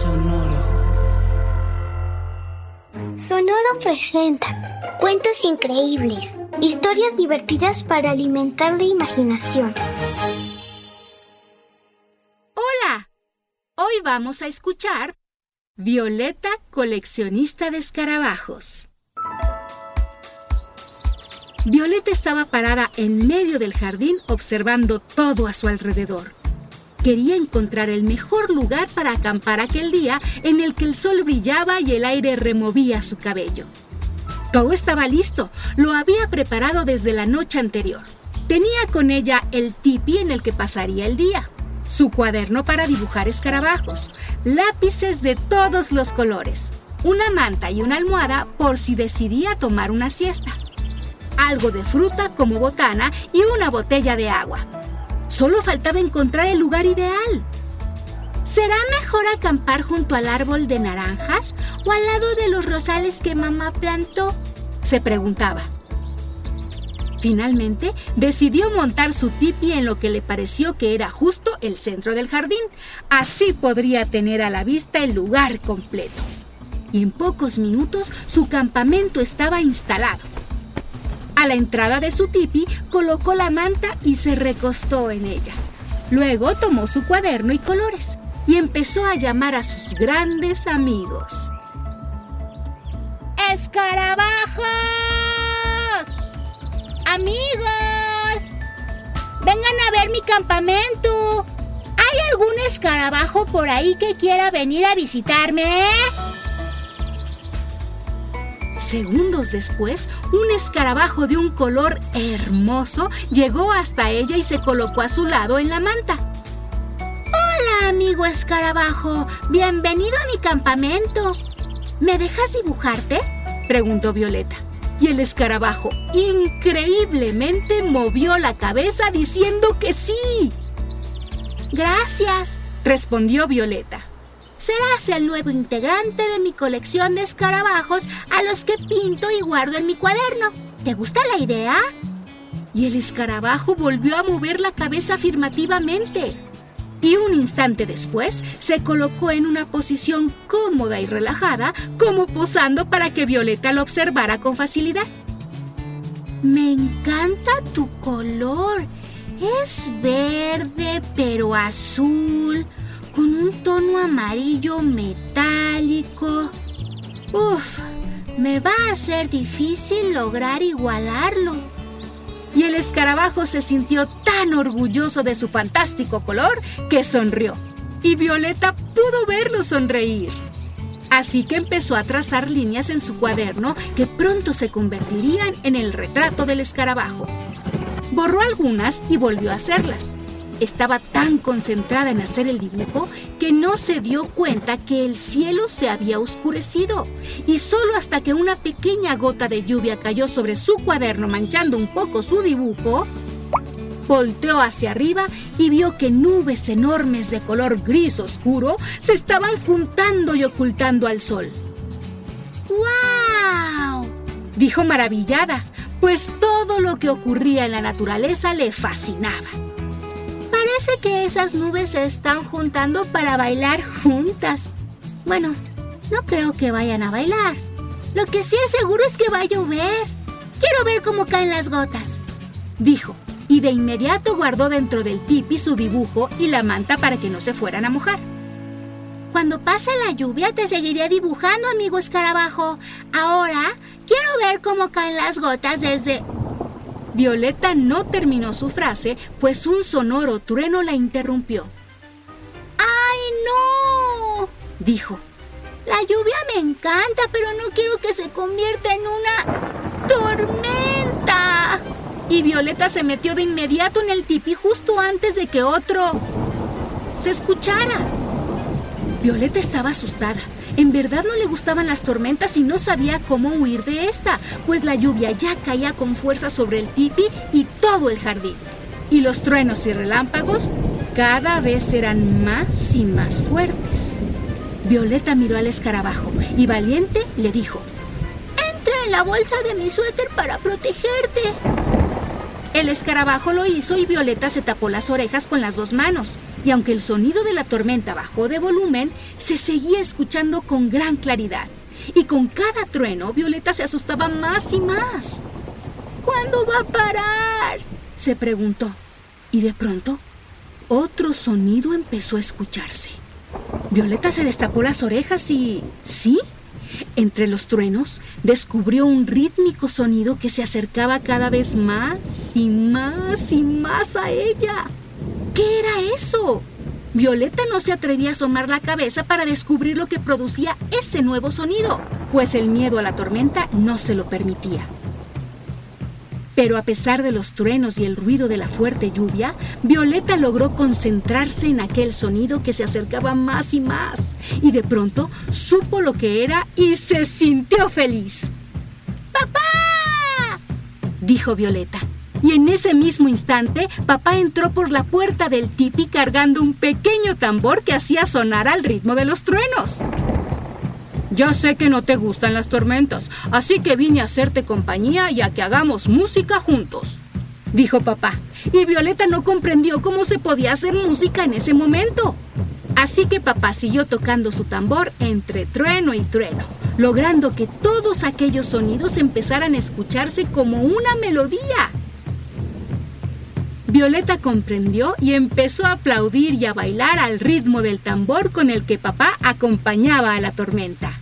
Sonoro. Sonoro presenta cuentos increíbles, historias divertidas para alimentar la imaginación. Hola, hoy vamos a escuchar Violeta, coleccionista de escarabajos. Violeta estaba parada en medio del jardín observando todo a su alrededor. Quería encontrar el mejor lugar para acampar aquel día en el que el sol brillaba y el aire removía su cabello. Todo estaba listo, lo había preparado desde la noche anterior. Tenía con ella el tipi en el que pasaría el día, su cuaderno para dibujar escarabajos, lápices de todos los colores, una manta y una almohada por si decidía tomar una siesta, algo de fruta como botana y una botella de agua. Solo faltaba encontrar el lugar ideal. ¿Será mejor acampar junto al árbol de naranjas o al lado de los rosales que mamá plantó? se preguntaba. Finalmente, decidió montar su tipi en lo que le pareció que era justo el centro del jardín. Así podría tener a la vista el lugar completo. Y en pocos minutos su campamento estaba instalado. A la entrada de su tipi colocó la manta y se recostó en ella. Luego tomó su cuaderno y colores y empezó a llamar a sus grandes amigos. ¡Escarabajos! ¡Amigos! ¡Vengan a ver mi campamento! ¿Hay algún escarabajo por ahí que quiera venir a visitarme? Segundos después, un escarabajo de un color hermoso llegó hasta ella y se colocó a su lado en la manta. Hola, amigo escarabajo. Bienvenido a mi campamento. ¿Me dejas dibujarte? preguntó Violeta. Y el escarabajo increíblemente movió la cabeza diciendo que sí. Gracias, respondió Violeta. Serás el nuevo integrante de mi colección de escarabajos a los que pinto y guardo en mi cuaderno. ¿Te gusta la idea? Y el escarabajo volvió a mover la cabeza afirmativamente. Y un instante después se colocó en una posición cómoda y relajada, como posando para que Violeta lo observara con facilidad. Me encanta tu color. Es verde pero azul con un tono amarillo metálico. Uf, me va a ser difícil lograr igualarlo. Y el escarabajo se sintió tan orgulloso de su fantástico color que sonrió. Y Violeta pudo verlo sonreír. Así que empezó a trazar líneas en su cuaderno que pronto se convertirían en el retrato del escarabajo. Borró algunas y volvió a hacerlas. Estaba tan concentrada en hacer el dibujo que no se dio cuenta que el cielo se había oscurecido. Y solo hasta que una pequeña gota de lluvia cayó sobre su cuaderno manchando un poco su dibujo, volteó hacia arriba y vio que nubes enormes de color gris oscuro se estaban juntando y ocultando al sol. ¡Wow! dijo maravillada, pues todo lo que ocurría en la naturaleza le fascinaba. Parece que esas nubes se están juntando para bailar juntas. Bueno, no creo que vayan a bailar. Lo que sí es seguro es que va a llover. Quiero ver cómo caen las gotas, dijo, y de inmediato guardó dentro del tipi su dibujo y la manta para que no se fueran a mojar. Cuando pase la lluvia te seguiré dibujando, amigo escarabajo. Ahora quiero ver cómo caen las gotas desde... Violeta no terminó su frase, pues un sonoro trueno la interrumpió. ¡Ay, no! dijo. La lluvia me encanta, pero no quiero que se convierta en una tormenta. y Violeta se metió de inmediato en el tipi justo antes de que otro se escuchara. Violeta estaba asustada. En verdad no le gustaban las tormentas y no sabía cómo huir de esta, pues la lluvia ya caía con fuerza sobre el tipi y todo el jardín. Y los truenos y relámpagos cada vez eran más y más fuertes. Violeta miró al escarabajo y valiente le dijo, Entra en la bolsa de mi suéter para protegerte. El escarabajo lo hizo y Violeta se tapó las orejas con las dos manos. Y aunque el sonido de la tormenta bajó de volumen, se seguía escuchando con gran claridad. Y con cada trueno, Violeta se asustaba más y más. ¿Cuándo va a parar? se preguntó. Y de pronto, otro sonido empezó a escucharse. Violeta se destapó las orejas y... ¿Sí? Entre los truenos descubrió un rítmico sonido que se acercaba cada vez más y más y más a ella. ¿Qué era eso? Violeta no se atrevía a asomar la cabeza para descubrir lo que producía ese nuevo sonido, pues el miedo a la tormenta no se lo permitía. Pero a pesar de los truenos y el ruido de la fuerte lluvia, Violeta logró concentrarse en aquel sonido que se acercaba más y más. Y de pronto supo lo que era y se sintió feliz. ¡Papá! dijo Violeta. Y en ese mismo instante, papá entró por la puerta del tipi cargando un pequeño tambor que hacía sonar al ritmo de los truenos. Ya sé que no te gustan las tormentas, así que vine a hacerte compañía y a que hagamos música juntos, dijo papá. Y Violeta no comprendió cómo se podía hacer música en ese momento. Así que papá siguió tocando su tambor entre trueno y trueno, logrando que todos aquellos sonidos empezaran a escucharse como una melodía. Violeta comprendió y empezó a aplaudir y a bailar al ritmo del tambor con el que papá acompañaba a la tormenta.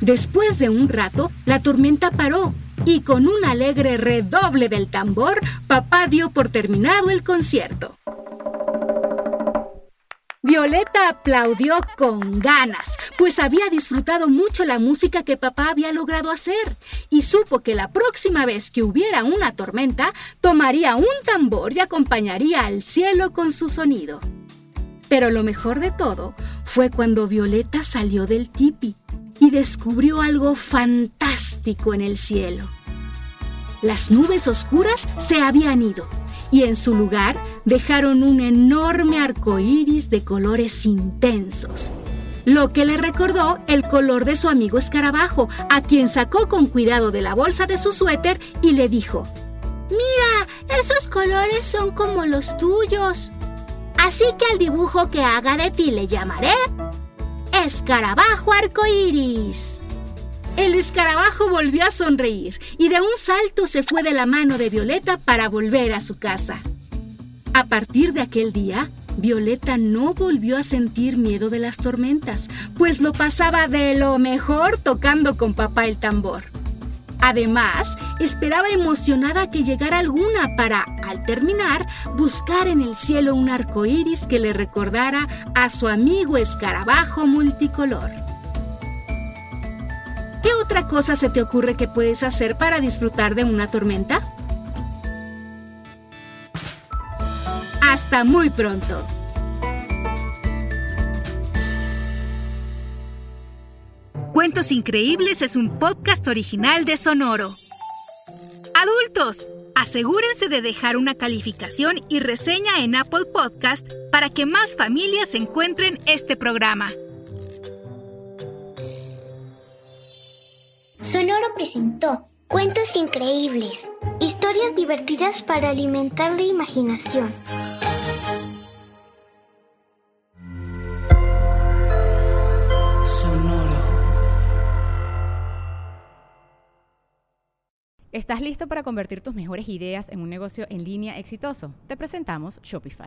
Después de un rato, la tormenta paró y con un alegre redoble del tambor, papá dio por terminado el concierto. Violeta aplaudió con ganas, pues había disfrutado mucho la música que papá había logrado hacer y supo que la próxima vez que hubiera una tormenta, tomaría un tambor y acompañaría al cielo con su sonido. Pero lo mejor de todo fue cuando Violeta salió del tipi y descubrió algo fantástico en el cielo. Las nubes oscuras se habían ido y en su lugar dejaron un enorme arco iris de colores intensos. Lo que le recordó el color de su amigo escarabajo, a quien sacó con cuidado de la bolsa de su suéter y le dijo: Mira, esos colores son como los tuyos. Así que al dibujo que haga de ti le llamaré Escarabajo Arcoíris. El escarabajo volvió a sonreír y de un salto se fue de la mano de Violeta para volver a su casa. A partir de aquel día, Violeta no volvió a sentir miedo de las tormentas, pues lo pasaba de lo mejor tocando con papá el tambor. Además, esperaba emocionada que llegara alguna para, al terminar, buscar en el cielo un arco iris que le recordara a su amigo escarabajo multicolor. ¿Qué otra cosa se te ocurre que puedes hacer para disfrutar de una tormenta? Hasta muy pronto. Cuentos Increíbles es un podcast original de Sonoro. Adultos, asegúrense de dejar una calificación y reseña en Apple Podcast para que más familias encuentren este programa. Presentó Cuentos Increíbles, historias divertidas para alimentar la imaginación. Sonoro. ¿Estás listo para convertir tus mejores ideas en un negocio en línea exitoso? Te presentamos Shopify.